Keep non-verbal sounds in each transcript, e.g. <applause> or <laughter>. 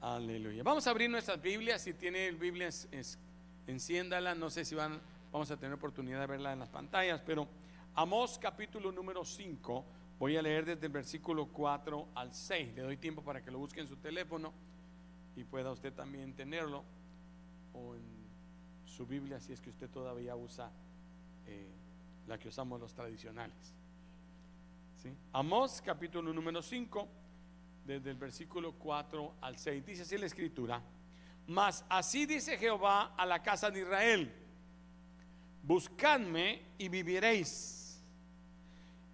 Aleluya. Vamos a abrir nuestras Biblias. Si tiene Biblias, enciéndala. No sé si van, vamos a tener oportunidad de verla en las pantallas, pero Amós capítulo número 5. Voy a leer desde el versículo 4 al 6. Le doy tiempo para que lo busque en su teléfono y pueda usted también tenerlo o en su Biblia si es que usted todavía usa eh, la que usamos los tradicionales. ¿Sí? Amós capítulo número 5 desde el versículo 4 al 6. Dice así la escritura. Mas así dice Jehová a la casa de Israel. Buscadme y viviréis.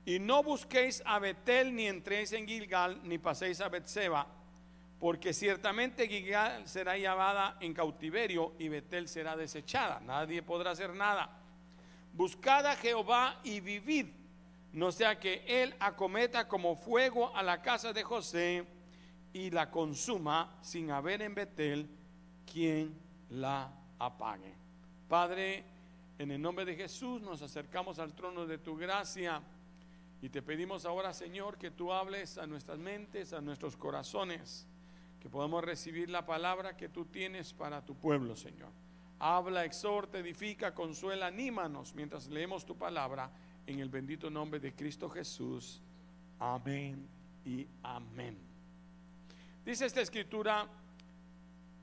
Y no busquéis a Betel, ni entréis en Gilgal, ni paséis a Betseba, porque ciertamente Gilgal será llevada en cautiverio y Betel será desechada. Nadie podrá hacer nada. Buscad a Jehová y vivid no sea que él acometa como fuego a la casa de José y la consuma sin haber en Betel quien la apague. Padre, en el nombre de Jesús nos acercamos al trono de tu gracia y te pedimos ahora, Señor, que tú hables a nuestras mentes, a nuestros corazones, que podamos recibir la palabra que tú tienes para tu pueblo, Señor. Habla, exhorta, edifica, consuela, anímanos mientras leemos tu palabra en el bendito nombre de Cristo Jesús. Amén y amén. Dice esta escritura,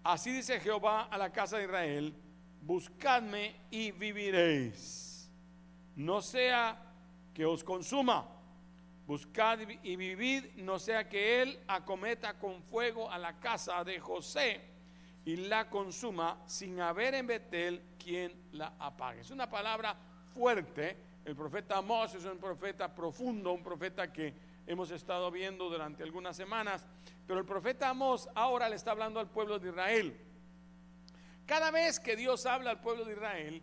así dice Jehová a la casa de Israel, buscadme y viviréis. No sea que os consuma, buscad y vivid, no sea que él acometa con fuego a la casa de José y la consuma sin haber en Betel quien la apague. Es una palabra fuerte el profeta Amós es un profeta profundo, un profeta que hemos estado viendo durante algunas semanas, pero el profeta Amós ahora le está hablando al pueblo de Israel. Cada vez que Dios habla al pueblo de Israel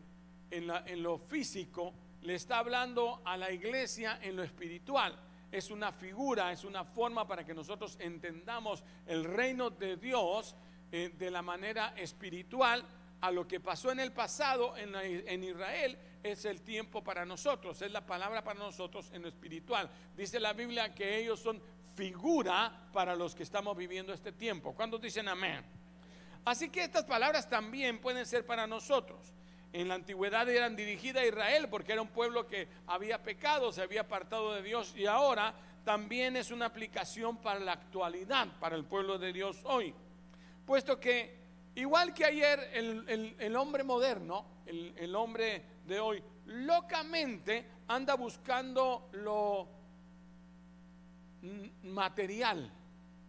en, en lo físico, le está hablando a la iglesia en lo espiritual. Es una figura, es una forma para que nosotros entendamos el reino de Dios eh, de la manera espiritual a lo que pasó en el pasado en Israel es el tiempo para nosotros, es la palabra para nosotros en lo espiritual. Dice la Biblia que ellos son figura para los que estamos viviendo este tiempo. ¿Cuántos dicen amén? Así que estas palabras también pueden ser para nosotros. En la antigüedad eran dirigidas a Israel porque era un pueblo que había pecado, se había apartado de Dios y ahora también es una aplicación para la actualidad, para el pueblo de Dios hoy. Puesto que igual que ayer el, hombre moderno, el, el hombre de hoy locamente anda buscando lo material,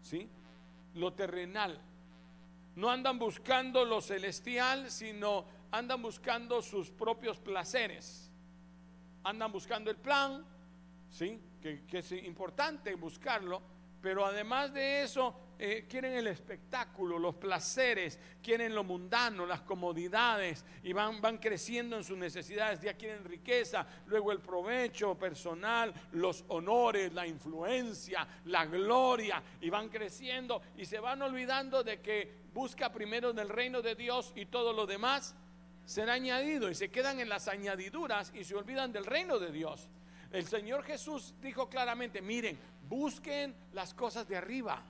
¿sí? Lo terrenal. No andan buscando lo celestial, sino andan buscando sus propios placeres. Andan buscando el plan, ¿sí? Que, que es importante buscarlo, pero además de eso eh, quieren el espectáculo, los placeres, quieren lo mundano, las comodidades y van, van creciendo en sus necesidades. Ya quieren riqueza, luego el provecho personal, los honores, la influencia, la gloria y van creciendo y se van olvidando de que busca primero el reino de Dios y todo lo demás será añadido y se quedan en las añadiduras y se olvidan del reino de Dios. El Señor Jesús dijo claramente, miren, busquen las cosas de arriba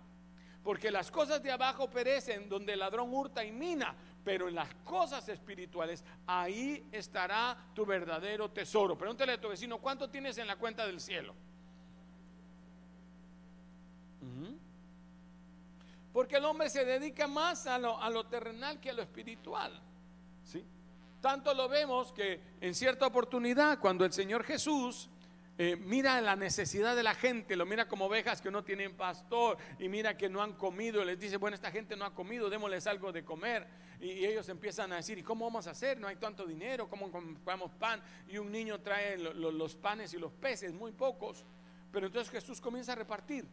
porque las cosas de abajo perecen donde el ladrón hurta y mina, pero en las cosas espirituales, ahí estará tu verdadero tesoro. Pregúntale a tu vecino, ¿cuánto tienes en la cuenta del cielo? Porque el hombre se dedica más a lo, a lo terrenal que a lo espiritual. ¿sí? Tanto lo vemos que en cierta oportunidad, cuando el Señor Jesús eh, mira la necesidad de la gente, lo mira como ovejas que no tienen pastor y mira que no han comido. Les dice, bueno, esta gente no ha comido, démosles algo de comer. Y, ellos empiezan a decir, ¿y cómo vamos a hacer? No hay tanto dinero, ¿cómo compramos pan? Y un niño trae los panes y los peces, muy pocos. Pero entonces Jesús comienza a repartir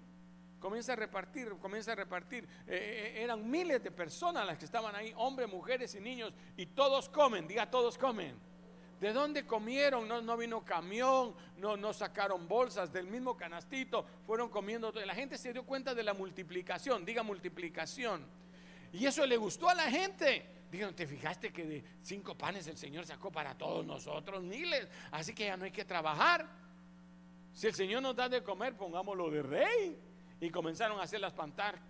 comienza a repartir, comienza a repartir. Eh, eh, eran miles de personas las que estaban ahí, hombres, mujeres y niños, y todos comen, diga todos comen. ¿De dónde comieron? No, no vino camión, no, no sacaron bolsas del mismo canastito, fueron comiendo. La gente se dio cuenta de la multiplicación, diga multiplicación. Y eso le gustó a la gente. Digan, ¿te fijaste que de cinco panes el Señor sacó para todos nosotros miles? Así que ya no hay que trabajar. Si el Señor nos da de comer, pongámoslo de rey. Y comenzaron a hacer las,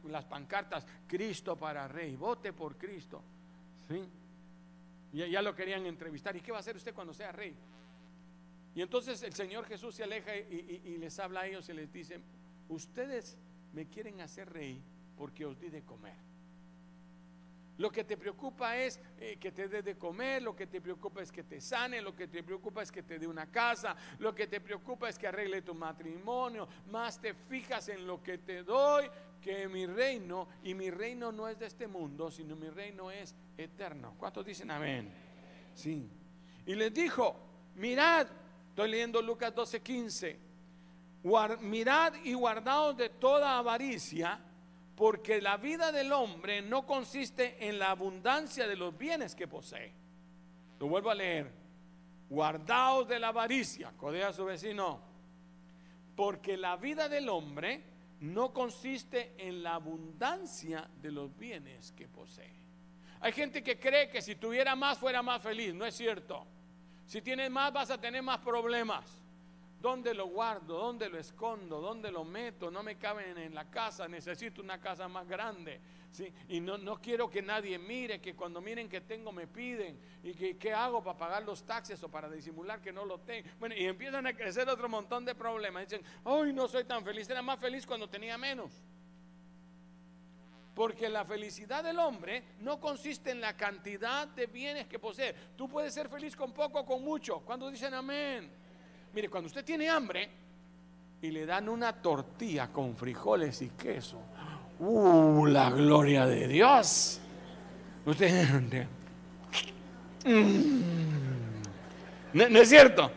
las pancartas, Cristo para rey, vote por Cristo. ¿Sí? Y ya lo querían entrevistar. ¿Y qué va a hacer usted cuando sea rey? Y entonces el Señor Jesús se aleja y, les habla a ellos y les dice, ustedes me quieren hacer rey porque os di de comer. Lo que te preocupa es eh, que te dé de comer, lo que te preocupa es que te sane, lo que te preocupa es que te dé una casa, lo que te preocupa es que arregle tu matrimonio, más te fijas en lo que te doy que mi reino, y mi reino no es de este mundo, sino mi reino es eterno. ¿Cuántos dicen amén? Sí. Y les dijo, mirad, Estoy leyendo Lucas 12:15. Mirad y guardaos de toda avaricia, porque la vida del hombre no consiste en la abundancia de los bienes que posee. Lo vuelvo a leer. Guardaos de la avaricia, codea a su vecino, porque la vida del hombre no consiste en la abundancia de los bienes que posee. Hay gente que cree que si tuviera más fuera más feliz, no es cierto. Si tienes más vas a tener más problemas. ¿Dónde lo guardo? ¿Dónde lo escondo? ¿Dónde lo meto? No me caben en la casa, necesito una casa más grande. ¿sí? Y no, no quiero que nadie mire, que cuando miren que tengo me piden. ¿Y que, qué hago para pagar los taxes o para disimular que no lo tengo? Bueno, y empiezan a crecer otro montón de problemas. Dicen, hoy no soy tan feliz, era más feliz cuando tenía menos. Porque la felicidad del hombre no consiste en la cantidad de bienes que posee. Tú puedes ser feliz con poco o con mucho. Cuando dicen amén? Mire, cuando usted tiene hambre y le dan una tortilla con frijoles y queso. ¡Uh, la gloria de Dios! Usted... ¿No, ¿No es cierto?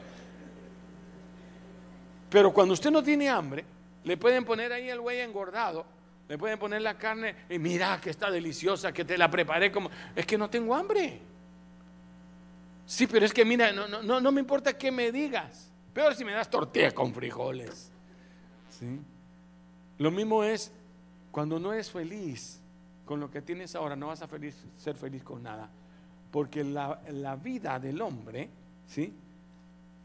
Pero cuando usted no tiene hambre, le pueden poner ahí el güey engordado le pueden poner la carne y mira que está deliciosa, que te la preparé como... Es que no tengo hambre. Sí, pero es que mira, no, no, no me importa qué me digas. Peor si me das tortilla con frijoles. ¿Sí? Lo mismo es cuando no eres feliz con lo que tienes ahora, no vas a ser feliz con nada. Porque la, la vida del hombre, ¿sí?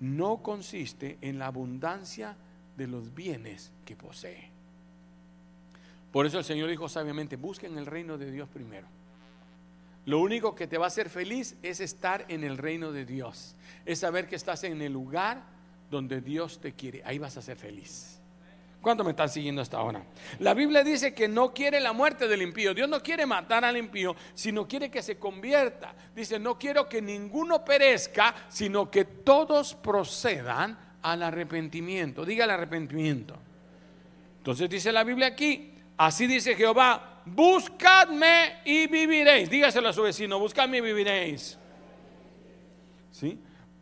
No consiste en la abundancia de los bienes que posee. Por eso el Señor dijo sabiamente, busquen el reino de Dios primero. Lo único que te va a hacer feliz es estar en el reino de Dios. Es saber que estás en el lugar donde Dios te quiere. Ahí vas a ser feliz. ¿Cuánto me están siguiendo hasta ahora? La Biblia dice que no quiere la muerte del impío. Dios no quiere matar al impío, sino quiere que se convierta. Dice, no quiero que ninguno perezca, sino que todos procedan al arrepentimiento. Diga el arrepentimiento. Entonces dice la Biblia aquí, Así dice Jehová, buscadme y viviréis. Dígaselo a su vecino, buscadme y viviréis.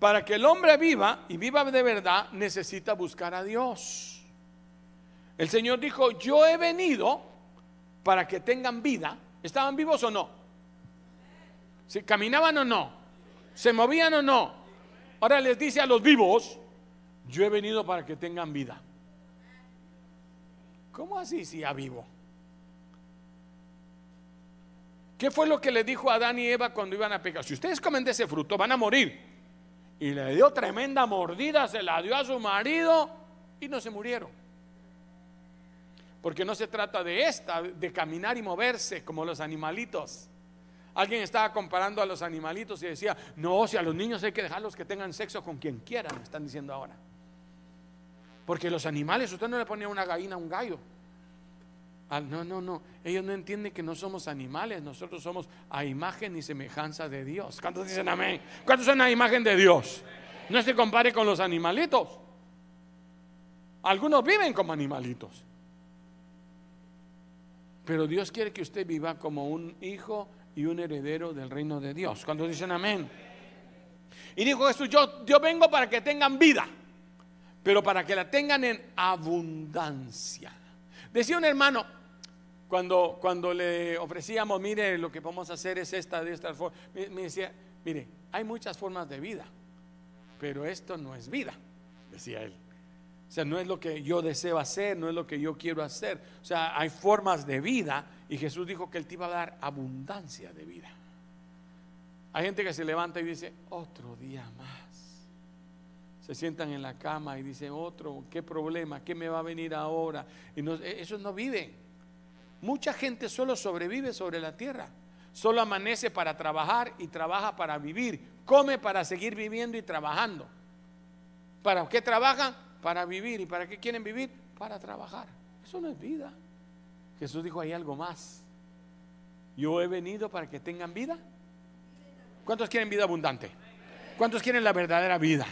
Para que el hombre viva y viva de verdad, necesita buscar a Dios. El Señor dijo, yo he venido para que tengan vida. ¿Estaban vivos o no? ¿Sí? ¿Caminaban o no? ¿Se movían o no? Ahora les dice a los vivos, yo he venido para que tengan vida. ¿Cómo así si ya vivo? ¿Qué fue lo que le dijo a Adán y Eva cuando iban a pecar? Si ustedes comen de ese fruto, van a morir. Y le dio tremenda mordida, se la dio a su marido y no se murieron. Porque no se trata de esta, de caminar y moverse como los animalitos. Alguien estaba comparando a los animalitos y decía, no, si a los niños hay que dejarlos que tengan sexo con quien quieran, están diciendo ahora. Porque los animales, usted no le ponía una gallina a un gallo. Ah, no, no, no. Ellos no entienden que no somos animales, nosotros somos a imagen y semejanza de Dios. ¿Cuántos dicen amén? ¿Cuántos son a imagen de Dios? No se compare con los animalitos. Algunos viven como animalitos. Pero Dios quiere que usted viva como un hijo y un heredero del reino de Dios. ¿Cuántos dicen amén? Y dijo Jesús, yo, yo vengo para que tengan vida pero para que la tengan en abundancia. Decía un hermano, cuando, cuando le ofrecíamos, mire, lo que vamos a hacer es esta, de esta forma, me, decía, mire, hay muchas formas de vida, pero esto no es vida, decía él. O sea, no es lo que yo deseo hacer, no es lo que yo quiero hacer. O sea, hay formas de vida y Jesús dijo que Él te iba a dar abundancia de vida. Hay gente que se levanta y dice, otro día más se sientan en la cama y dicen, otro, ¿qué problema? ¿Qué me va a venir ahora? Y no, e, eso no vive. Mucha gente solo sobrevive sobre la tierra. Solo amanece para trabajar y trabaja para vivir. Come para seguir viviendo y trabajando. ¿Para qué trabajan? Para vivir. ¿Y para qué quieren vivir? Para trabajar. Eso no es vida. Jesús dijo, hay algo más. Yo he venido para que tengan vida. ¿Cuántos quieren vida abundante? ¿Cuántos quieren la verdadera vida?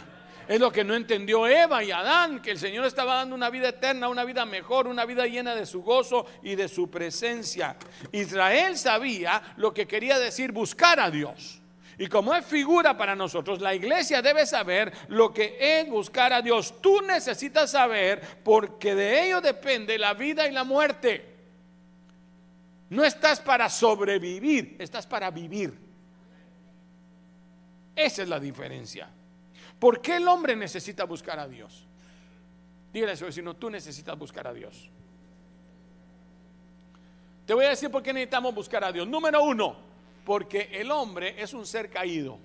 Es lo que no entendió Eva y Adán, que el Señor estaba dando una vida eterna, una vida mejor, una vida llena de su gozo y de su presencia. Israel sabía lo que quería decir buscar a Dios. Y como es figura para nosotros, la iglesia debe saber lo que es buscar a Dios. Tú necesitas saber porque de ello depende la vida y la muerte. No estás para sobrevivir, estás para vivir. Esa es la diferencia. ¿Por qué el hombre necesita buscar a Dios? Dígale a su vecino, tú necesitas buscar a Dios. Te voy a decir por qué necesitamos buscar a Dios. Número uno, porque el hombre es un ser caído.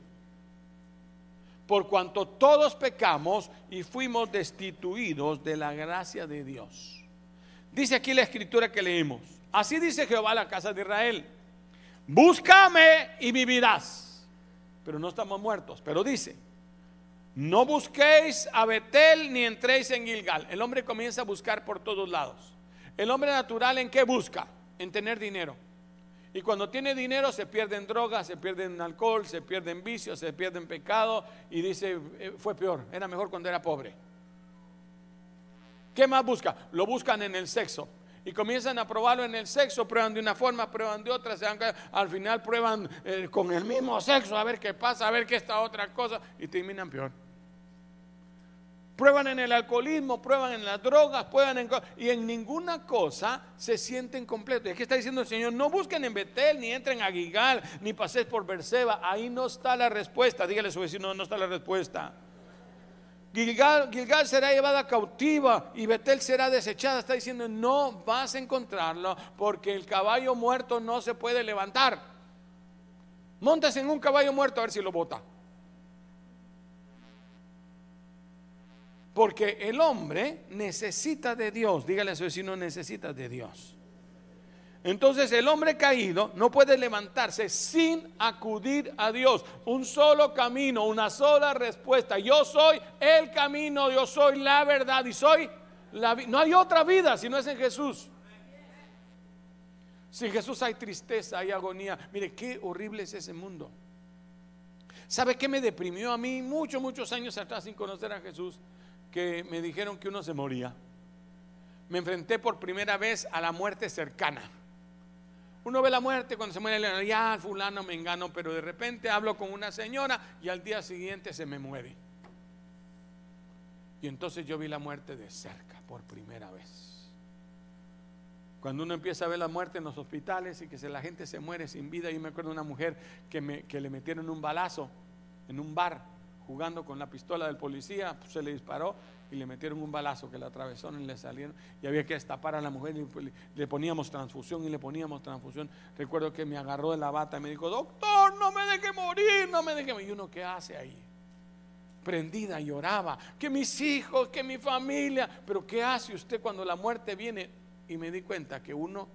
Por cuanto todos pecamos y fuimos destituidos de la gracia de Dios. Dice aquí la escritura que leemos. Así dice Jehová a la casa de Israel. Búscame y vivirás. Pero no estamos muertos. Pero dice, no busquéis a Betel ni entréis en Gilgal. El hombre comienza a buscar por todos lados. El hombre natural en qué busca? En tener dinero. Y cuando tiene dinero se pierde en drogas, se pierde en alcohol, se pierde en vicios, se pierde en pecado y dice, eh, fue peor, era mejor cuando era pobre. ¿Qué más busca? Lo buscan en el sexo. Y comienzan a probarlo en el sexo, prueban de una forma, prueban de otra, se al final prueban eh, con el mismo sexo, a ver qué pasa, a ver qué está otra cosa, y terminan peor. Prueban en el alcoholismo, prueban en las drogas, prueban en y en ninguna cosa se sienten completos. Y aquí está diciendo el Señor, no busquen en Betel, ni entren a Gigal, ni paséis por Berseba. Ahí no está la respuesta. Dígale a su vecino, no está la respuesta. Gilgal, Gilgal, será llevada cautiva y Betel será desechada. Está diciendo, no vas a encontrarlo porque el caballo muerto no se puede levantar. Montas en un caballo muerto a ver si lo bota. Porque el hombre necesita de Dios. Dígale a su vecino, necesita de Dios. Entonces el hombre caído no puede levantarse sin acudir a Dios. Un solo camino, una sola respuesta. Yo soy el camino, yo soy la verdad y soy la vida. No hay otra vida si no es en Jesús. Sin Jesús hay tristeza, hay agonía. Mire, qué horrible es ese mundo. ¿Sabe qué me deprimió a mí muchos, muchos años atrás sin conocer a Jesús? Que me dijeron que uno se moría. Me enfrenté por primera vez a la muerte cercana. Uno ve la muerte cuando se muere, ya fulano me engano, pero de repente hablo con una señora y al día siguiente se me muere. Y entonces yo vi la muerte de cerca por primera vez. Cuando uno empieza a ver la muerte en los hospitales y que la gente se muere sin vida, yo me acuerdo de una mujer que, me, que le metieron un balazo en un bar jugando con la pistola del policía, pues, se le disparó y le metieron un balazo que le atravesó y le salieron y había que destapar a la mujer y pues, le poníamos transfusión y le poníamos transfusión. Recuerdo que me agarró de la bata y me dijo, doctor, no me deje morir, no me deje morir. Y uno, ¿qué hace ahí? Prendida, lloraba, que mis hijos, que mi familia, pero ¿qué hace usted cuando la muerte viene? Y me di cuenta que uno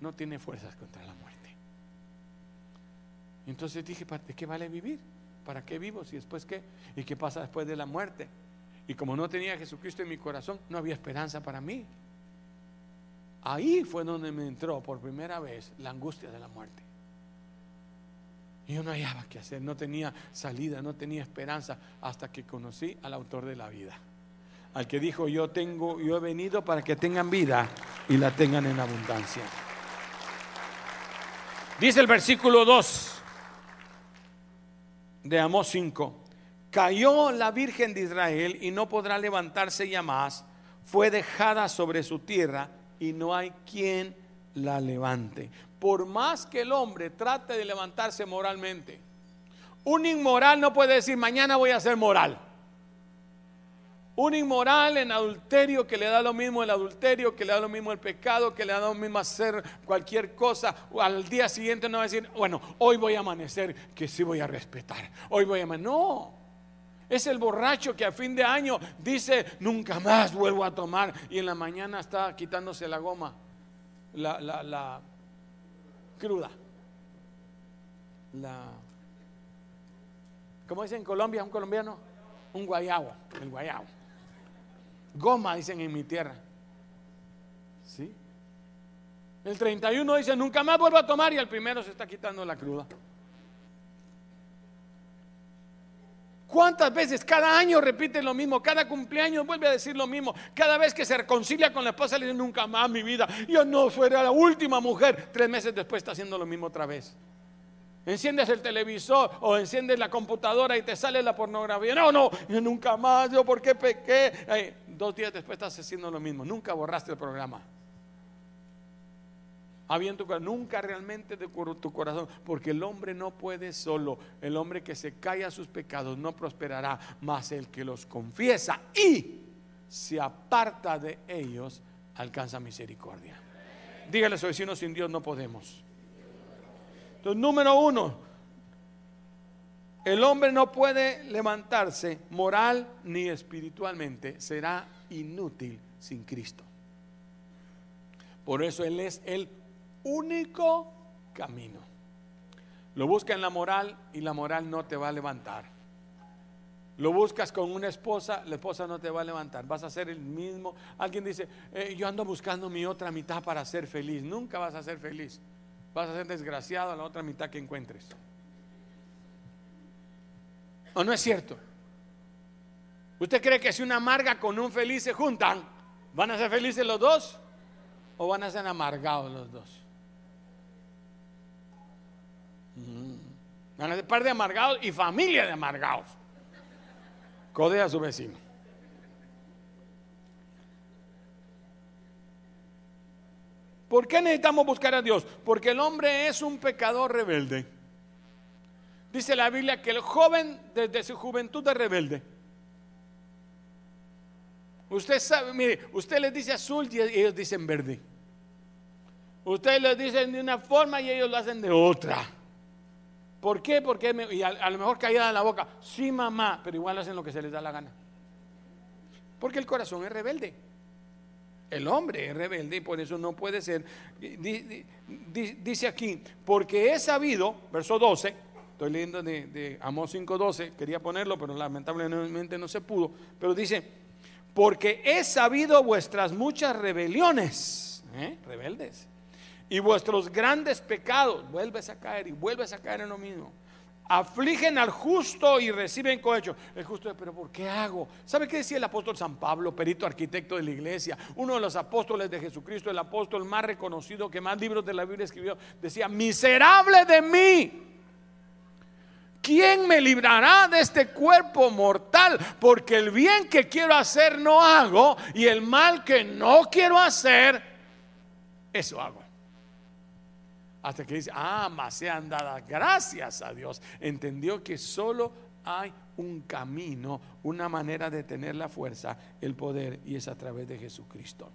no tiene fuerzas contra la muerte. Entonces dije, ¿de qué vale vivir? ¿Para qué vivo? Si después qué? ¿Y qué pasa después de la muerte? Y como no tenía a Jesucristo en mi corazón, no había esperanza para mí. Ahí fue donde me entró por primera vez la angustia de la muerte. Y yo no hallaba qué hacer, no tenía salida, no tenía esperanza hasta que conocí al autor de la vida. Al que dijo, yo tengo, yo he venido para que tengan vida y la tengan en abundancia. Dice el versículo 2 de Amós 5, cayó la Virgen de Israel y no podrá levantarse ya más, fue dejada sobre su tierra y no hay quien la levante. Por más que el hombre trate de levantarse moralmente, un inmoral no puede decir mañana voy a ser moral. Un inmoral en adulterio que le da lo mismo el adulterio, que le da lo mismo el pecado, que le da lo mismo hacer cualquier cosa, al día siguiente no va a decir, bueno, hoy voy a amanecer, que sí voy a respetar, hoy voy a amanecer. No, Es el borracho que a fin de año dice, nunca más vuelvo a tomar. Y en la mañana está quitándose la goma, la, la, la cruda. La, ¿Cómo dicen en Colombia un colombiano? Un guayabo, el guayabo. Goma, dicen en mi tierra. ¿Sí? El 31 dice, nunca más vuelvo a tomar y el primero se está quitando la cruda. ¿Cuántas veces cada año repite lo mismo? Cada cumpleaños vuelve a decir lo mismo. Cada vez que se reconcilia con la esposa le dice, nunca más mi vida. Yo no fuera la última mujer. Tres meses después está haciendo lo mismo otra vez. Enciendes el televisor o enciendes la computadora y te sale la pornografía. No, no, yo nunca más, yo por qué pequé. Dos días después estás haciendo lo mismo. Nunca borraste el programa nunca realmente tu corazón, porque el hombre no puede solo, el hombre que se cae a sus pecados no prosperará, más el que los confiesa y se aparta de ellos alcanza misericordia. Dígale a su vecino, sin Dios no podemos. Entonces, número uno, el hombre no puede levantarse moral ni espiritualmente, será inútil sin Cristo. Por eso Él es el único camino. Lo busca en la moral y la moral no te va a levantar. Lo buscas con una esposa, la esposa no te va a levantar. Vas a ser el mismo. Alguien dice, eh, yo ando buscando mi otra mitad para ser feliz. Nunca vas a ser feliz. Vas a ser desgraciado a la otra mitad que encuentres. ¿O no es cierto? ¿Usted cree que si una amarga con un feliz se juntan, van a ser felices los dos? ¿O van a ser amargados los dos? Van a ser par de amargados y familia de amargados. Codea a su vecino. ¿Por qué necesitamos buscar a Dios? Porque el hombre es un pecador rebelde. Dice la Biblia que el joven desde su juventud es rebelde. Usted sabe, mire, usted les dice azul y ellos dicen verde. Usted les dice de una forma y ellos lo hacen de otra. ¿Por qué? Porque a, lo mejor caída en la boca, sí mamá, pero igual hacen lo que se les da la gana. Porque el corazón es rebelde. El hombre es rebelde y por eso no puede ser. Dice aquí, porque he sabido, verso 12, estoy leyendo de, de Amós 5.12, quería ponerlo, pero lamentablemente no se pudo, pero dice, porque he sabido vuestras muchas rebeliones, ¿eh? rebeldes y vuestros grandes pecados, vuelves a caer y vuelves a caer en lo mismo. Afligen al justo y reciben cohecho. El justo, pero ¿por qué hago? ¿Sabe qué decía el apóstol San Pablo, perito arquitecto de la iglesia? Uno de los apóstoles de Jesucristo, el apóstol más reconocido que más libros de la Biblia escribió. Decía, miserable de mí. ¿Quién me librará de este cuerpo mortal? Porque el bien que quiero hacer no hago y el mal que no quiero hacer, eso hago. Hasta que dice, ah, más sean dadas gracias a Dios. Entendió que solo hay un camino, una manera de tener la fuerza, el poder, y es a través de Jesucristo.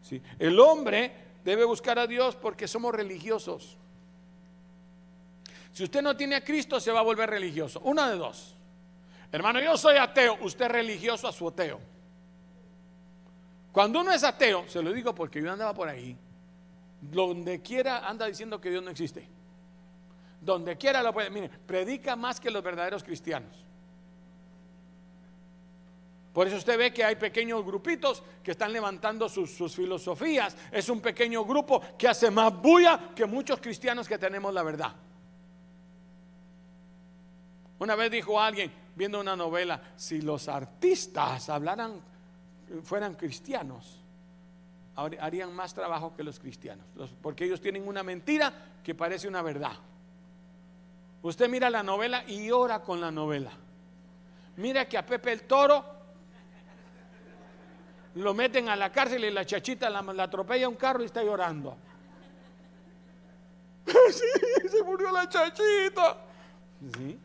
¿Sí? El hombre debe buscar a Dios porque somos religiosos. Si usted no tiene a Cristo, se va a volver religioso. Una de dos. Hermano, yo soy ateo, usted es religioso a su ateo. Cuando uno es ateo, se lo digo porque yo andaba por ahí, donde quiera anda diciendo que Dios no existe. Donde quiera lo puede. Mire, predica más que los verdaderos cristianos. Por eso usted ve que hay pequeños grupitos que están levantando sus, sus, filosofías. Es un pequeño grupo que hace más bulla que muchos cristianos que tenemos la verdad. Una vez dijo alguien, viendo una novela, si los artistas hablaran, fueran cristianos, harían más trabajo que los cristianos, porque ellos tienen una mentira que parece una verdad. Usted mira la novela y ora con la novela. Mira que a Pepe el Toro lo meten a la cárcel y la chachita la, atropella un carro y está llorando. <laughs> sí, se murió la chachita. ¿Sí?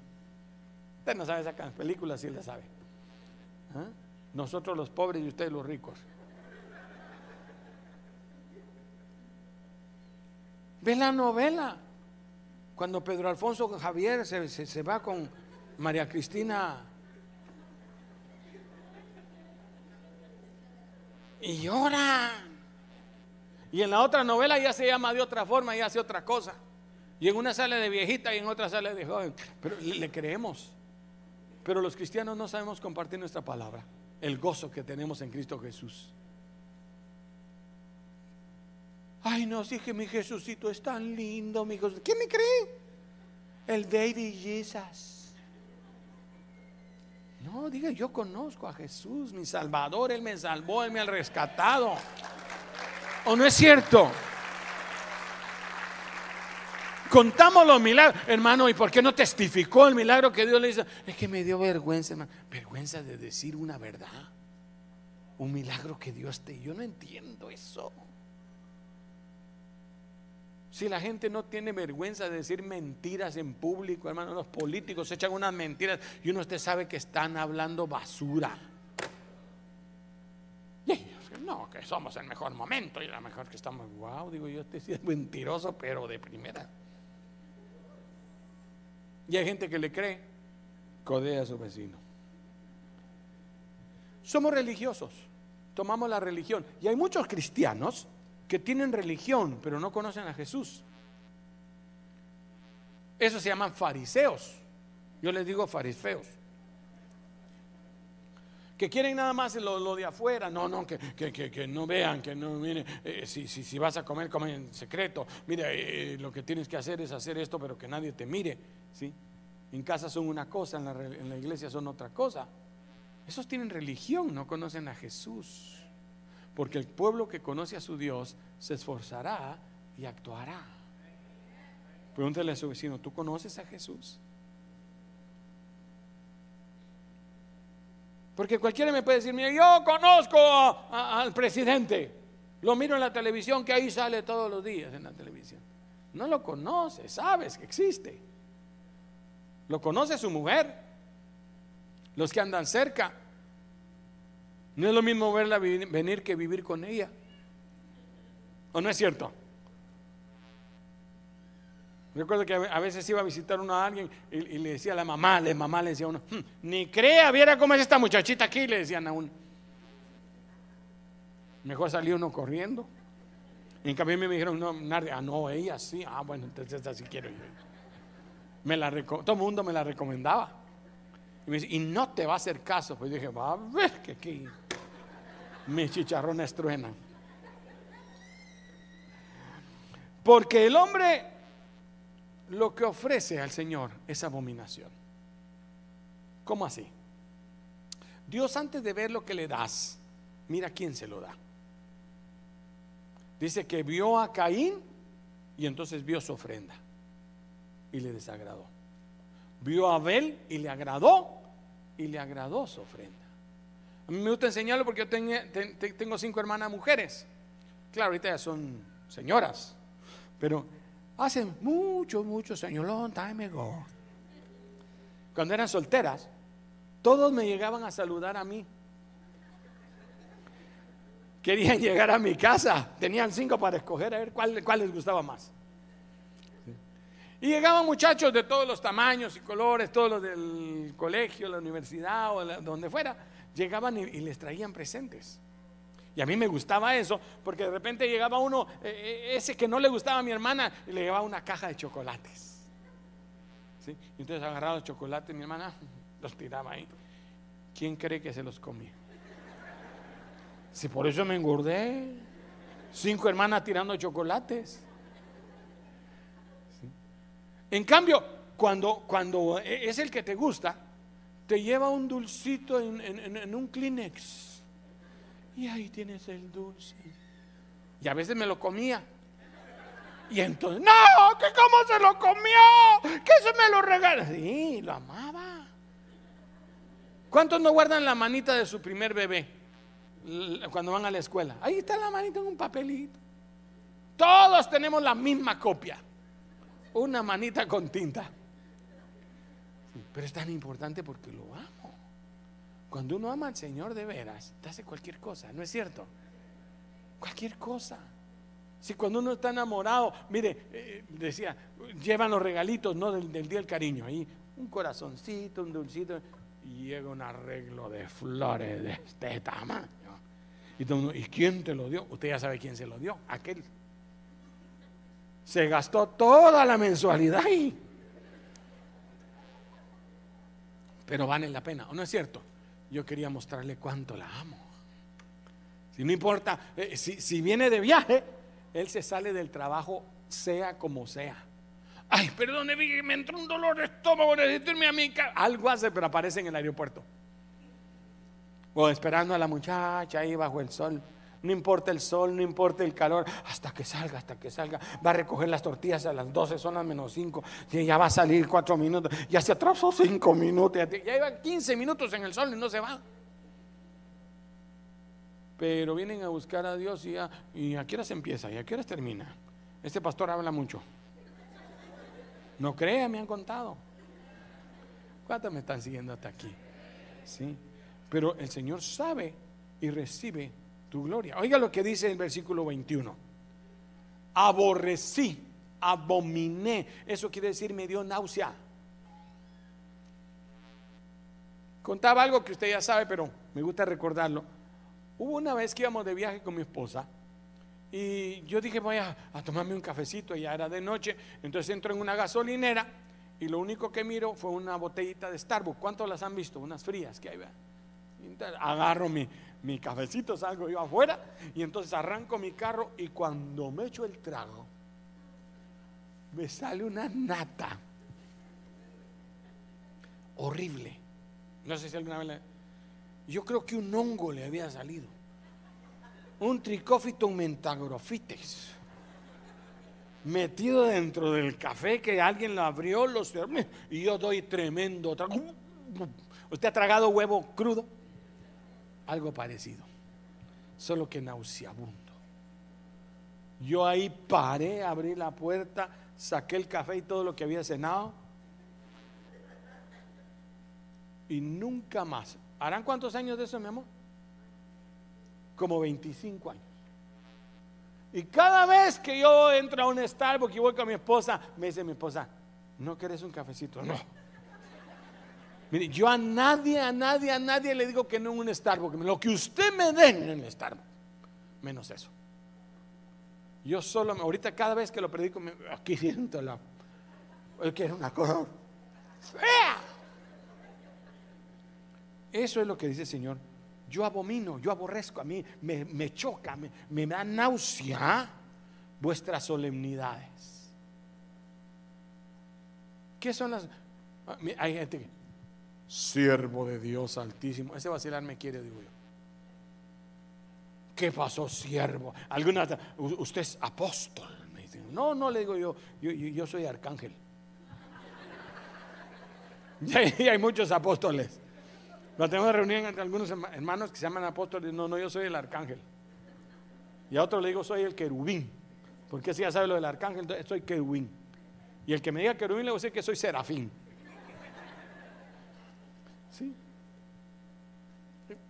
Usted no sabe sacar películas, sí la sabe. ¿Ah? Nosotros los pobres y ustedes los ricos. Ve la novela. Cuando Pedro Alfonso Javier se, se, se va con María Cristina. Y llora. Y en la otra novela ya se llama de otra forma y hace otra cosa. Y en una sale de viejita y en otra sale de joven. Pero le creemos. Pero los cristianos no sabemos compartir nuestra palabra. El gozo que tenemos en Cristo Jesús. Ay, no, que mi Jesucito es tan lindo, mi Jesús. ¿Quién me cree? El baby Jesus. No, diga, yo conozco a Jesús, mi Salvador, Él me salvó, Él me ha rescatado. ¿O no es cierto? Contamos los milagros, hermano, ¿y por qué no testificó el milagro que Dios le hizo? Es que me dio vergüenza, hermano. Vergüenza de decir una verdad. Un milagro que Dios te... Yo no entiendo eso. Si la gente no tiene vergüenza de decir mentiras en público, hermano, los políticos echan unas mentiras y uno usted sabe que están hablando basura. no, que somos el mejor momento y la mejor que estamos. Wow, digo yo, este sí es mentiroso, pero de primera. Y hay gente que le cree, codea a su vecino. Somos religiosos, tomamos la religión. Y hay muchos cristianos que tienen religión, pero no conocen a Jesús. Eso se llaman fariseos. Yo les digo fariseos. Que quieren nada más lo, de afuera. No, no, que, no vean, que no, mire, eh, si, si, vas a comer, come en secreto. Mira, eh, lo que tienes que hacer es hacer esto, pero que nadie te mire. ¿sí? En casa son una cosa, en la, en la iglesia son otra cosa. Esos tienen religión, no conocen a Jesús. Porque el pueblo que conoce a su Dios se esforzará y actuará. Pregúntale a su vecino, ¿tú conoces a Jesús? Porque cualquiera me puede decir, mira, yo conozco al presidente. Lo miro en la televisión, que ahí sale todos los días en la televisión. No lo conoce, sabes que existe. Lo conoce su mujer, los que andan cerca. No es lo mismo verla venir que vivir con ella. ¿O no es cierto? Recuerdo que a veces iba a visitar uno a alguien y, le decía a la mamá, mamá le decía a uno, hmm, ni crea, viera cómo es esta muchachita aquí, le decían a uno. Mejor salió uno corriendo. en cambio me dijeron, no, ah, no, ella sí, ah, bueno, entonces así quiero yo. Me la, todo el mundo me la recomendaba. Y me dice, y no te va a hacer caso. Pues dije, va a ver que aquí mis chicharrones truenan. Porque el hombre lo que ofrece al Señor es abominación. ¿Cómo así? Dios antes de ver lo que le das, mira quién se lo da. Dice que vio a Caín y entonces vio su ofrenda y le desagradó. Vio a Abel y le agradó y le agradó su ofrenda. A mí me gusta enseñarlo porque yo tengo cinco hermanas mujeres. Claro, ahorita ya son señoras, pero hace muchos, muchos años, long time ago, cuando eran solteras, todos me llegaban a saludar a mí. Querían llegar a mi casa, tenían cinco para escoger a ver cuál, cuál les gustaba más. Y llegaban muchachos de todos los tamaños y colores, todos los del colegio, la universidad o donde fuera, llegaban y, les traían presentes. Y a mí me gustaba eso, porque de repente llegaba uno, eh, eh, ese que no le gustaba a mi hermana, y le llevaba una caja de chocolates. ¿Sí? entonces agarraba los chocolates, mi hermana los tiraba ahí. ¿Quién cree que se los comía? Si por eso me engordé. Cinco hermanas tirando chocolates. En cambio, cuando, cuando es el que te gusta, te lleva un dulcito en, un Kleenex. Y ahí tienes el dulce. Y a veces me lo comía. Y entonces, no, que cómo se lo comió, que eso me lo regala. Sí, lo amaba. ¿Cuántos no guardan la manita de su primer bebé cuando van a la escuela? Ahí está la manita en un papelito. Todos tenemos la misma copia una manita con tinta. Pero es tan importante porque lo amo. Cuando uno ama al Señor de veras, te hace cualquier cosa, ¿no es cierto? Cualquier cosa. Si cuando uno está enamorado, mire, eh, decía, llevan los regalitos, ¿no? Del, día del cariño, ahí un corazoncito, un dulcito, y llega un arreglo de flores de este tamaño. Y Y, todo el mundo, ¿y quién te lo dio? Usted ya sabe quién se lo dio, aquel. Se gastó toda la mensualidad ahí. Pero vale la pena, ¿o no es cierto? Yo quería mostrarle cuánto la amo. Si no importa, eh, si, si viene de viaje, él se sale del trabajo sea como sea. Ay, perdone, me entró un dolor de estómago, necesito irme a mi casa. Algo hace, pero aparece en el aeropuerto. O esperando a la muchacha ahí bajo el sol. No importa el sol, no importa el calor, hasta que salga, hasta que salga. Va a recoger las tortillas a las 12, son las menos 5. Ya va a salir 4 minutos. Ya se atrasó 5 minutos. Ya lleva 15 minutos en el sol y no se va. Pero vienen a buscar a Dios y, ya, y a qué hora se empieza y a qué hora termina. Este pastor habla mucho. No crea, me han contado. ¿Cuántos me están siguiendo hasta aquí? Sí. Pero el Señor sabe y recibe tu gloria. Oiga lo que dice el versículo 21. Aborrecí, abominé. Eso quiere decir me dio náusea. Contaba algo que usted ya sabe, pero me gusta recordarlo. Hubo una vez que íbamos de viaje con mi esposa y yo dije, voy a, tomarme un cafecito, ya era de noche. Entonces entro en una gasolinera y lo único que miro fue una botellita de Starbucks. ¿Cuántos las han visto? Unas frías que hay. agarro mi, mi cafecito, salgo yo afuera y entonces arranco mi carro y cuando me echo el trago, me sale una nata horrible. No sé si alguna vez Yo creo que un hongo le había salido un tricófito mentagrofites metido dentro del café que alguien lo abrió, lo y yo doy tremendo trago. ¿Usted ha tragado huevo crudo? Algo parecido, solo que nauseabundo. Yo ahí paré, abrí la puerta, saqué el café y todo lo que había cenado. Y nunca más. ¿Harán cuántos años de eso, mi amor? como 25 años. Y cada vez que yo entro a un Starbucks y voy con mi esposa, me dice mi esposa, ¿no querés un cafecito? No. Mire, yo a nadie, a nadie, a nadie le digo que no en un Starbucks. Lo que usted me den en el Starbucks, menos eso. Yo solo, ahorita cada vez que lo predico, aquí siento la. Que una cosa. Eso es lo que dice el Señor yo abomino, yo aborrezco, a mí me, choca, me, me, da náusea vuestras solemnidades. ¿Qué son las? Ah, hay gente que, siervo de Dios altísimo, ese vacilar me quiere, digo yo. ¿Qué pasó, siervo? Alguna, usted es apóstol, me. No, no le digo yo, yo, yo soy arcángel. <laughs> Y hay muchos apóstoles. Cuando tenemos reunión entre algunos hermanos que se llaman apóstoles, no, no, yo soy el arcángel. Y a otro le digo, soy el querubín. Porque si ya sabe lo del arcángel, soy querubín. Y el que me diga querubín le voy a decir que soy serafín.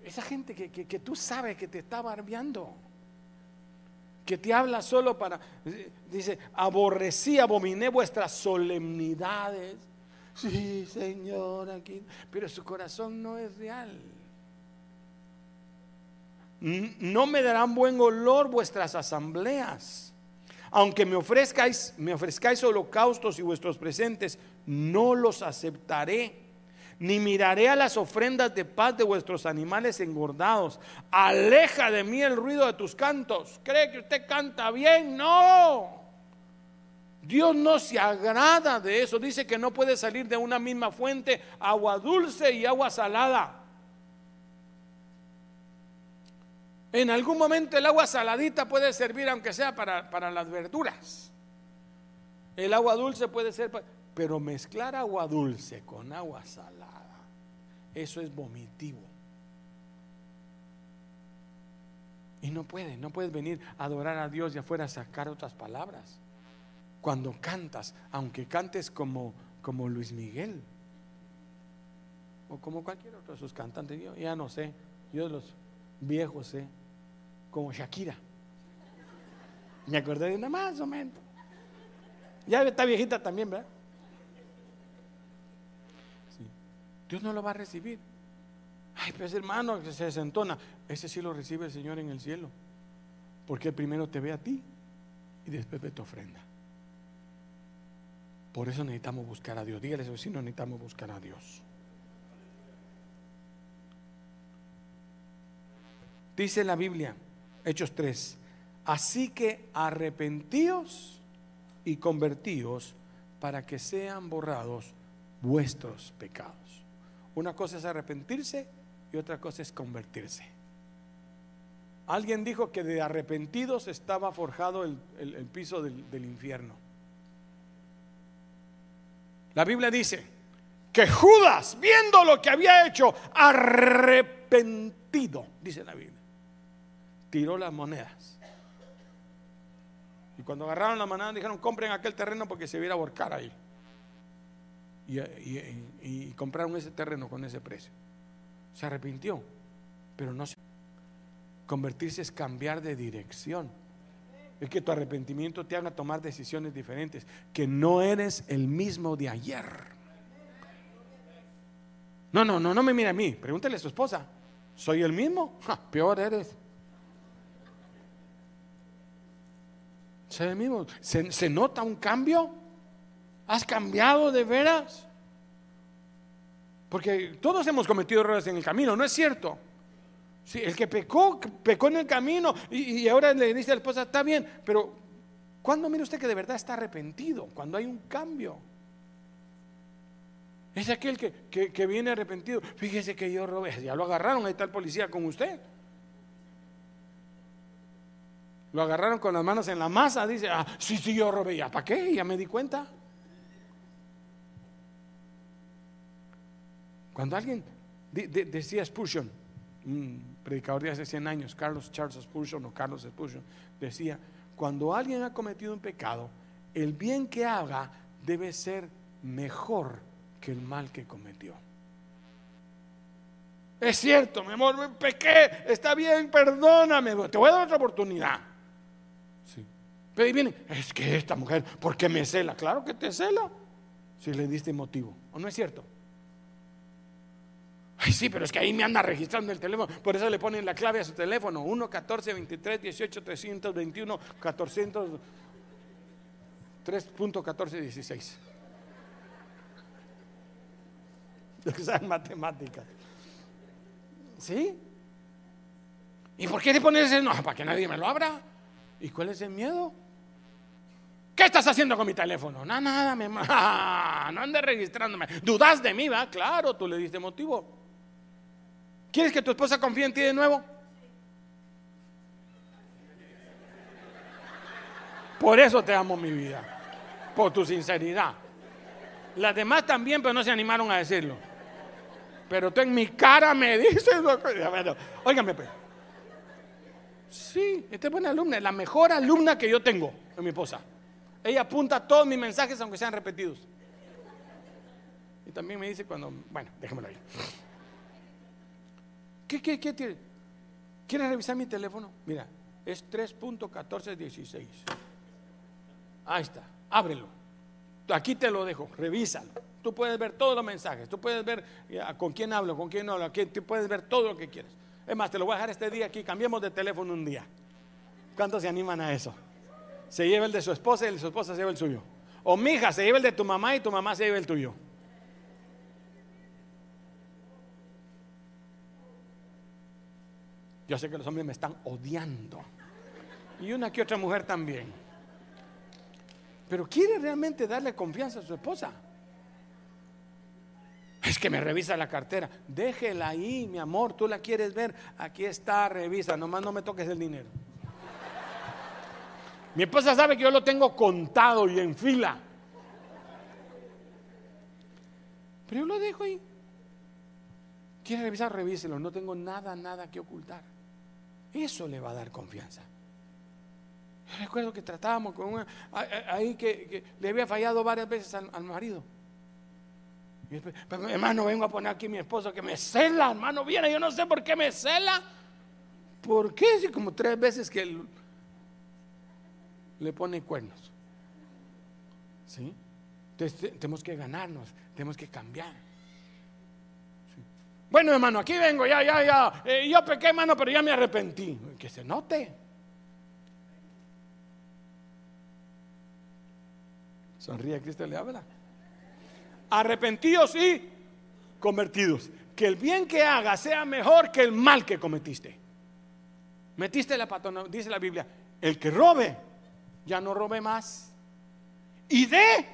Esa gente que, que, tú sabes que te está barbeando, que te habla solo para, dice, aborrecí, abominé vuestras solemnidades Sí, Señor, aquí. Pero su corazón no es real. No me darán buen olor vuestras asambleas. Aunque me ofrezcáis, me ofrezcáis holocaustos y vuestros presentes, no los aceptaré. Ni miraré a las ofrendas de paz de vuestros animales engordados. Aleja de mí el ruido de tus cantos. ¿Cree que usted canta bien? No. Dios no se agrada de eso. Dice que no puede salir de una misma fuente agua dulce y agua salada. En algún momento el agua saladita puede servir aunque sea para, las verduras. El agua dulce puede ser, pero mezclar agua dulce con agua salada, eso es vomitivo. Y no puede, no puedes venir a adorar a Dios y afuera sacar otras palabras cuando cantas, aunque cantes como, como Luis Miguel o como cualquier otro de sus cantantes, yo ya no sé, yo de los viejos sé, como Shakira. Me acordé de una más o menos. Ya está viejita también, ¿verdad? Dios no lo va a recibir. Ay, pues hermano, que se desentona. Ese sí lo recibe el Señor en el cielo. Porque primero te ve a ti y después ve tu ofrenda. Por eso necesitamos buscar a Dios. Dígale a su vecino, necesitamos buscar a Dios. Dice la Biblia, Hechos 3, así que arrepentíos y convertíos para que sean borrados vuestros pecados. Una cosa es arrepentirse y otra cosa es convertirse. Alguien dijo que de arrepentidos estaba forjado el, piso del, del infierno. La Biblia dice que Judas, viendo lo que había hecho, arrepentido, dice la Biblia, tiró las monedas. Y cuando agarraron la moneda dijeron, compren aquel terreno porque se viera a volcar ahí. Y, compraron ese terreno con ese precio. Se arrepintió, pero no se... Convertirse es cambiar de dirección. Es que tu arrepentimiento te haga tomar decisiones diferentes, que no eres el mismo de ayer. No, no, no, no me mire a mí, pregúntale a su esposa. ¿Soy el mismo? peor eres. ¿Soy el mismo? ¿Se, ¿Se nota un cambio? ¿Has cambiado de veras? Porque todos hemos cometido errores en el camino, ¿no es cierto? Sí, el que pecó, pecó en el camino y, ahora le dice a la esposa, está bien, pero ¿cuándo mira usted que de verdad está arrepentido? Cuando hay un cambio. Es aquel que, que, viene arrepentido. Fíjese que yo robé, ya lo agarraron, ahí está el policía con usted. Lo agarraron con las manos en la masa, dice, ah, sí, sí, yo robé, ¿ya para qué? Ya me di cuenta. Cuando alguien decía Spurgeon, un predicador de hace 100 años, Carlos Charles Spurgeon o Carlos Spurgeon, decía, cuando alguien ha cometido un pecado, el bien que haga debe ser mejor que el mal que cometió. Es cierto, mi amor, me pequé, está bien, perdóname, te voy a dar otra oportunidad. Sí. Pero ahí viene, es que esta mujer, ¿por qué me cela? Claro que te cela, si le diste motivo, ¿o no es cierto? Ay, sí, pero es que ahí me anda registrando el teléfono. Por eso le ponen la clave a su teléfono. 1, 14, 23, 18, 321, 400, 3.14, 16. Saben matemáticas. ¿Sí? ¿Y por qué le pones ese? No, para que nadie me lo abra. ¿Y cuál es el miedo? ¿Qué estás haciendo con mi teléfono? No, nada, me... <laughs> no andes registrándome. ¿Dudas de mí, va? Claro, tú le diste motivo. ¿Quieres que tu esposa confíe en ti de nuevo? Por eso te amo mi vida, por tu sinceridad. Las demás también, pero no se animaron a decirlo. Pero tú en mi cara me <laughs> dices, óigame pues. Sí, esta es buena alumna, es la mejor alumna que yo tengo en mi esposa. Ella apunta todos mis mensajes aunque sean repetidos. Y también me dice cuando, bueno, déjamelo ahí. ¿Qué, tiene? ¿Quieres revisar mi teléfono? Mira, es 3.1416. Ahí está, ábrelo. Aquí te lo dejo, revísalo. Tú puedes ver todos los mensajes, tú puedes ver con quién hablo, con quién no hablo, tú puedes ver todo lo que quieres. Es más, te lo voy a dejar este día aquí, cambiemos de teléfono un día. ¿Cuántos se animan a eso? Se lleva el de su esposa y el de su esposa se lleva el suyo. O mi hija se lleva el de tu mamá y tu mamá se lleva el tuyo. Yo sé que los hombres me están odiando. Y una que otra mujer también. Pero quiere realmente darle confianza a su esposa. Es que me revisa la cartera. Déjela ahí, mi amor. Tú la quieres ver. Aquí está, revisa. Nomás no me toques el dinero. Mi esposa sabe que yo lo tengo contado y en fila. Pero yo lo dejo ahí. ¿Quiere revisar? Revíselo. No tengo nada, nada que ocultar. Eso le va a dar confianza. Yo recuerdo que tratábamos con una, ahí que, le había fallado varias veces al, marido. hermano, vengo a poner aquí mi esposo que me cela, hermano, viene, yo no sé por qué me cela. ¿Por qué? Si como tres veces que él le pone cuernos. ¿Sí? Entonces tenemos que ganarnos, tenemos que cambiar. Bueno, hermano, aquí vengo, ya, ya, ya. Eh, yo pequé, hermano, pero ya me arrepentí. Que se note. Sonríe, Cristo le habla. Arrepentidos y convertidos. Que el bien que haga sea mejor que el mal que cometiste. Metiste la pata, dice la Biblia, el que robe, ya no robe más. Y dé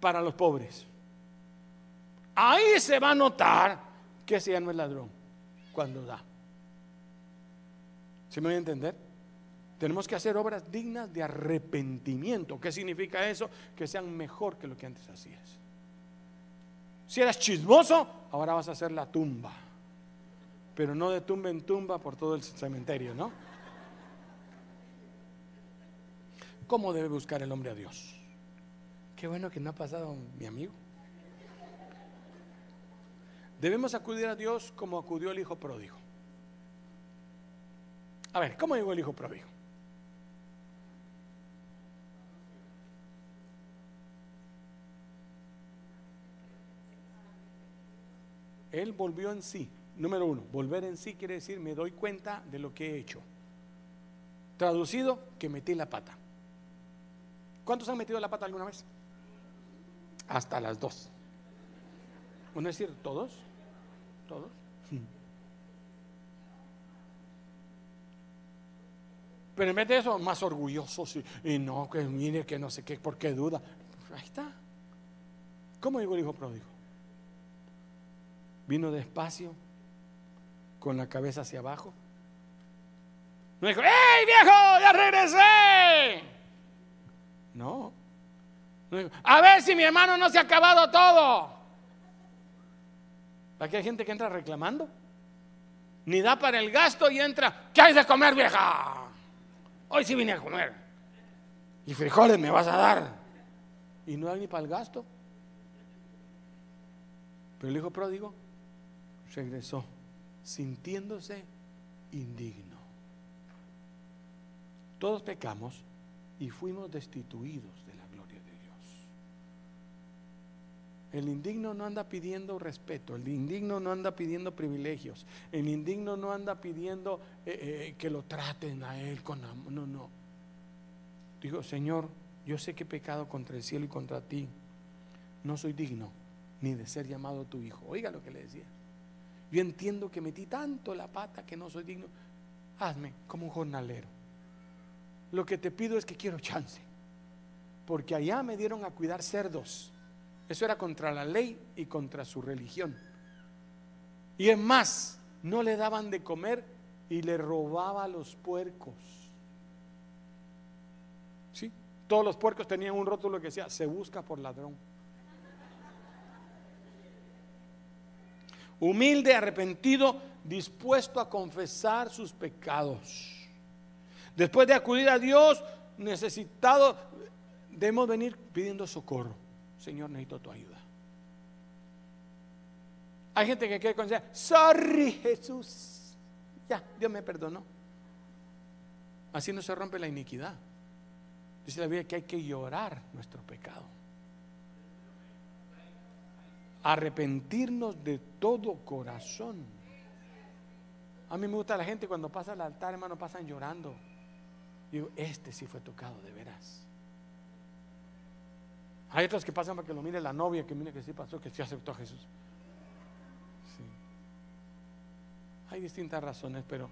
para los pobres. Ahí se va a notar que ese ya no es ladrón cuando da. ¿Se me voy a entender? Tenemos que hacer obras dignas de arrepentimiento. ¿Qué significa eso? Que sean mejor que lo que antes hacías. Si eras chismoso, ahora vas a hacer la tumba. Pero no de tumba en tumba por todo el cementerio, ¿no? ¿Cómo debe buscar el hombre a Dios? Qué bueno que no ha pasado mi amigo. Debemos acudir a Dios como acudió el hijo pródigo. A ver, ¿cómo llegó el hijo pródigo? Él volvió en sí. Número uno, volver en sí quiere decir me doy cuenta de lo que he hecho. Traducido, que metí la pata. ¿Cuántos han metido la pata alguna vez? Hasta las dos. ¿No es decir todos? ¿Todos? Pero en vez de eso, más orgullosos y, no, que mire, que no sé qué, ¿por qué duda? ahí está. ¿Cómo digo el hijo pródigo? Vino despacio, con la cabeza hacia abajo. No dijo, ¡Ey, viejo! ¡Ya regresé! No. a ver si mi hermano no se ha acabado todo. Aquí hay gente que entra reclamando. Ni da para el gasto y entra, ¿qué hay de comer, vieja? Hoy sí vine a comer. Y frijoles me vas a dar. Y no hay ni para el gasto. Pero el hijo pródigo regresó sintiéndose indigno. Todos pecamos y fuimos destituidos de la gloria de Dios. El indigno no anda pidiendo respeto, el indigno no anda pidiendo privilegios, el indigno no anda pidiendo eh, eh, que lo traten a él con amor, no, no. Digo, Señor, yo sé que he pecado contra el cielo y contra ti, no soy digno ni de ser llamado tu hijo. Oiga lo que le decía. Yo entiendo que metí tanto la pata que no soy digno. Hazme como un jornalero. Lo que te pido es que quiero chance. Porque allá me dieron a cuidar cerdos. Eso era contra la ley y contra su religión. Y es más, no le daban de comer y le robaba los puercos. ¿Sí? Todos los puercos tenían un rótulo que decía, se busca por ladrón. humilde, arrepentido, dispuesto a confesar sus pecados. Después de acudir a Dios, necesitado, debemos venir pidiendo socorro. Señor, necesito tu ayuda. Hay gente que quiere decir, sorry Jesús. Ya, Dios me perdonó. Así no se rompe la iniquidad. Dice la Biblia que hay que llorar nuestro pecado arrepentirnos de todo corazón. A mí me gusta la gente cuando pasa al altar, hermano, pasan llorando. Digo, este sí fue tocado de veras. Hay otros que pasan para que lo mire la novia, que mire que sí pasó, que sí aceptó a Jesús. Sí. Hay distintas razones, pero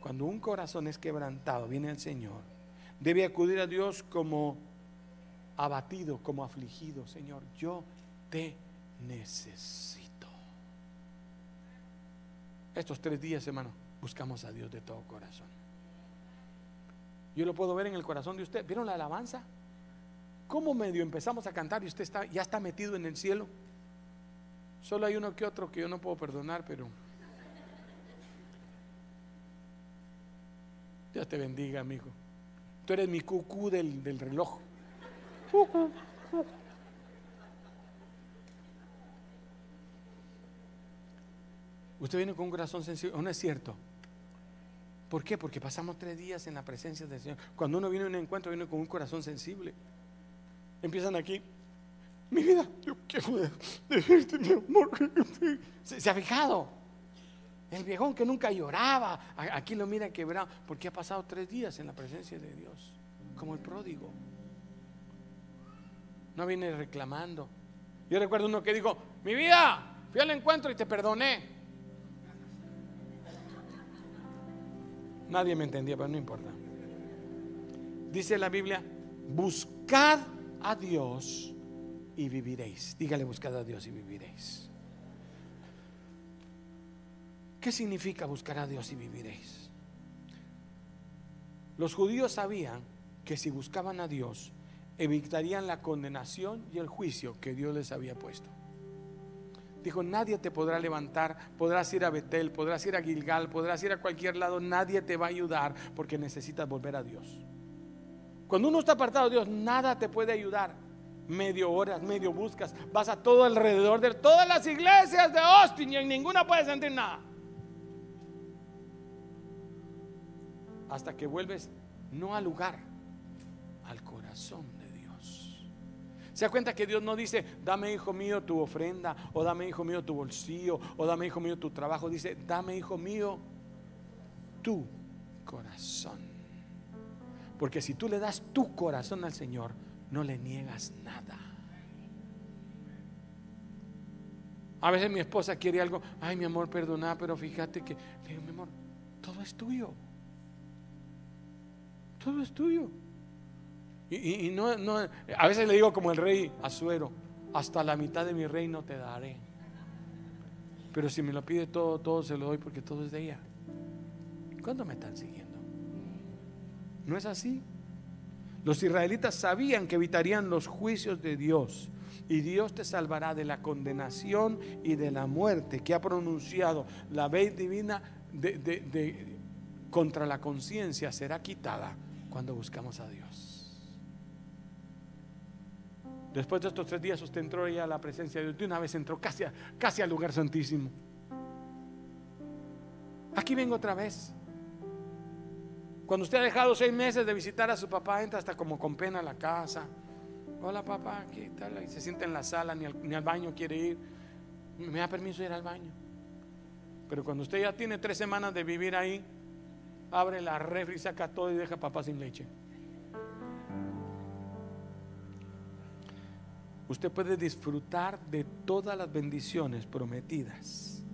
cuando un corazón es quebrantado, viene el Señor, debe acudir a Dios como abatido, como afligido. Señor, yo te necesito. Estos tres días, hermano, buscamos a Dios de todo corazón. Yo lo puedo ver en el corazón de usted. ¿Vieron la alabanza? ¿Cómo medio empezamos a cantar y usted está, ya está metido en el cielo? Solo hay uno que otro que yo no puedo perdonar, pero Dios te bendiga, amigo. Tú eres mi cucú del, del reloj. Usted viene con un corazón sensible, no es cierto. ¿Por qué? Porque pasamos tres días en la presencia del Señor. Cuando uno viene a un encuentro, viene con un corazón sensible. Empiezan aquí. Mi vida, yo quiero decirte, mi amor. ¿Se, se ha fijado? El viejón que nunca lloraba, aquí lo mira quebrado, porque ha pasado tres días en la presencia de Dios, como el pródigo. No viene reclamando. Yo recuerdo uno que dijo, mi vida, fui al encuentro y te perdoné. Nadie me entendía, pero no importa. Dice la Biblia, buscad a Dios y viviréis. Dígale, buscad a Dios y viviréis. ¿Qué significa buscar a Dios y viviréis? Los judíos sabían que si buscaban a Dios, evitarían la condenación y el juicio que Dios les había puesto. Dijo, nadie te podrá levantar, podrás ir a Betel, podrás ir a Gilgal, podrás ir a cualquier lado, nadie te va a ayudar porque necesitas volver a Dios. Cuando uno está apartado de Dios, nada te puede ayudar. Medio horas, medio buscas, vas a todo alrededor de todas las iglesias de Austin y en ninguna puedes sentir nada. Hasta que vuelves no al lugar, al corazón de Dios. Se da cuenta que Dios no dice, dame hijo mío tu ofrenda, o dame hijo mío tu bolsillo, o dame hijo mío tu trabajo. Dice, dame hijo mío tu corazón. Porque si tú le das tu corazón al Señor, no le niegas nada. A veces mi esposa quiere algo, ay mi amor, perdona, pero fíjate que, le digo, mi amor, todo es tuyo. Todo es tuyo. Y, y- no, no, a veces le digo como el rey Azuero, hasta la mitad de mi reino te daré. Pero si me lo pide todo, todo se lo doy porque todo es de ella. ¿Cuándo me están siguiendo? ¿No es así? Los israelitas sabían que evitarían los juicios de Dios y Dios te salvará de la condenación y de la muerte que ha pronunciado la ley divina de- de- contra la conciencia será quitada cuando buscamos a Dios. Después de estos tres días usted entró ya a la presencia de Dios. De una vez entró casi, casi al lugar santísimo. Aquí vengo otra vez. Cuando usted ha dejado seis meses de visitar a su papá, entra hasta como con pena a la casa. Hola papá, ¿qué tal? Y se sienta en la sala, ni al, baño quiere ir. Me da permiso ir al baño. Pero cuando usted ya tiene tres semanas de vivir ahí, abre la refri, saca todo y deja a papá sin leche. Usted puede disfrutar de todas las bendiciones prometidas,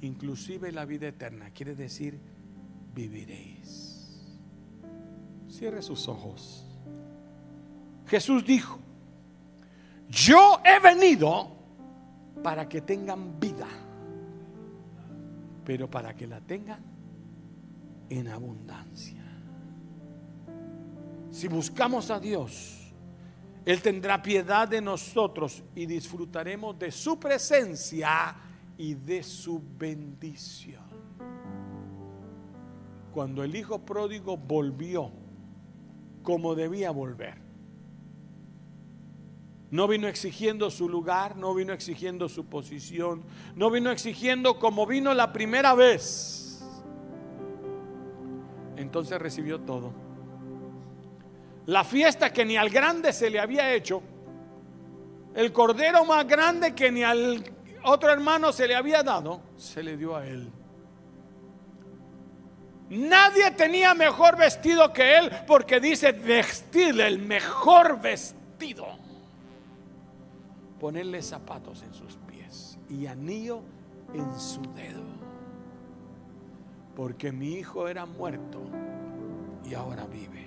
inclusive la vida eterna. Quiere decir, viviréis. Cierre sus ojos. Jesús dijo, yo he venido para que tengan vida, pero para que la tengan en abundancia. Si buscamos a Dios, Él tendrá piedad de nosotros y disfrutaremos de su presencia y de su bendición. Cuando el hijo pródigo volvió como debía volver, no vino exigiendo su lugar, no vino exigiendo su posición, no vino exigiendo como vino la primera vez. Entonces recibió todo. La fiesta que ni al grande se le había hecho, el cordero más grande que ni al otro hermano se le había dado, se le dio a él. Nadie tenía mejor vestido que él porque dice vestirle el mejor vestido. Ponerle zapatos en sus pies y anillo en su dedo. Porque mi hijo era muerto y ahora vive.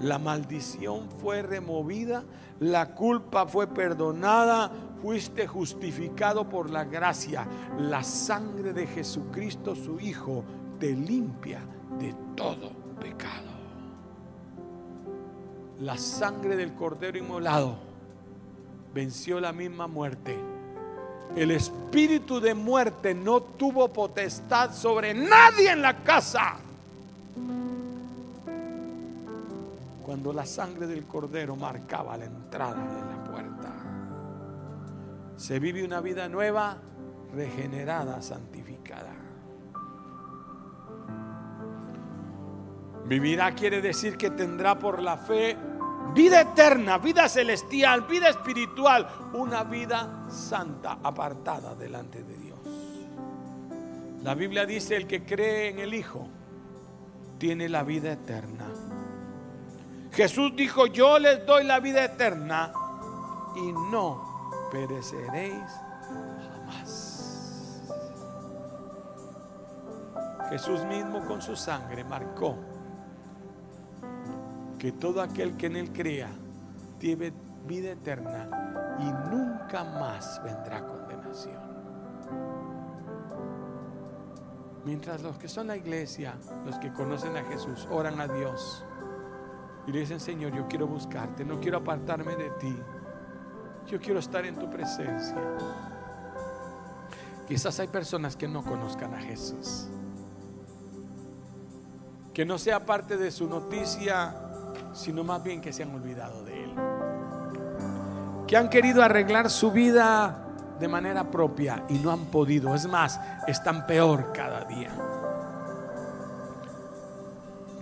La maldición fue removida, la culpa fue perdonada, fuiste justificado por la gracia. La sangre de Jesucristo, su Hijo, te limpia de todo pecado. La sangre del Cordero inmolado venció la misma muerte. El espíritu de muerte no tuvo potestad sobre nadie en la casa. Cuando la sangre del cordero marcaba la entrada de la puerta. Se vive una vida nueva, regenerada, santificada. Vivirá quiere decir que tendrá por la fe vida eterna, vida celestial, vida espiritual, una vida santa, apartada delante de Dios. La Biblia dice, el que cree en el Hijo tiene la vida eterna. Jesús dijo, yo les doy la vida eterna y no pereceréis jamás. Jesús mismo con su sangre marcó que todo aquel que en él crea tiene vida eterna y nunca más vendrá condenación. Mientras los que son la iglesia, los que conocen a Jesús, oran a Dios y le dicen, Señor, yo quiero buscarte, no quiero apartarme de ti, yo quiero estar en tu presencia. Quizás hay personas que no conozcan a Jesús, que no sea parte de su noticia sino más bien que se han olvidado de Él. Que han querido arreglar su vida de manera propia y no han podido. Es más, están peor cada día.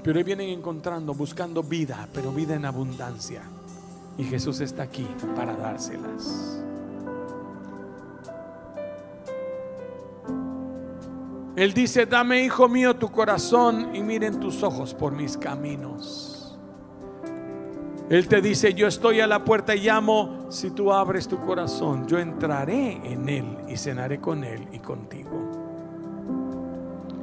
Pero hoy vienen encontrando, buscando vida, pero vida en abundancia. Y Jesús está aquí para dárselas. Él dice, dame, hijo mío, tu corazón y miren tus ojos por mis caminos. Él te dice, yo estoy a la puerta y llamo, si tú abres tu corazón, yo entraré en Él y cenaré con Él y contigo.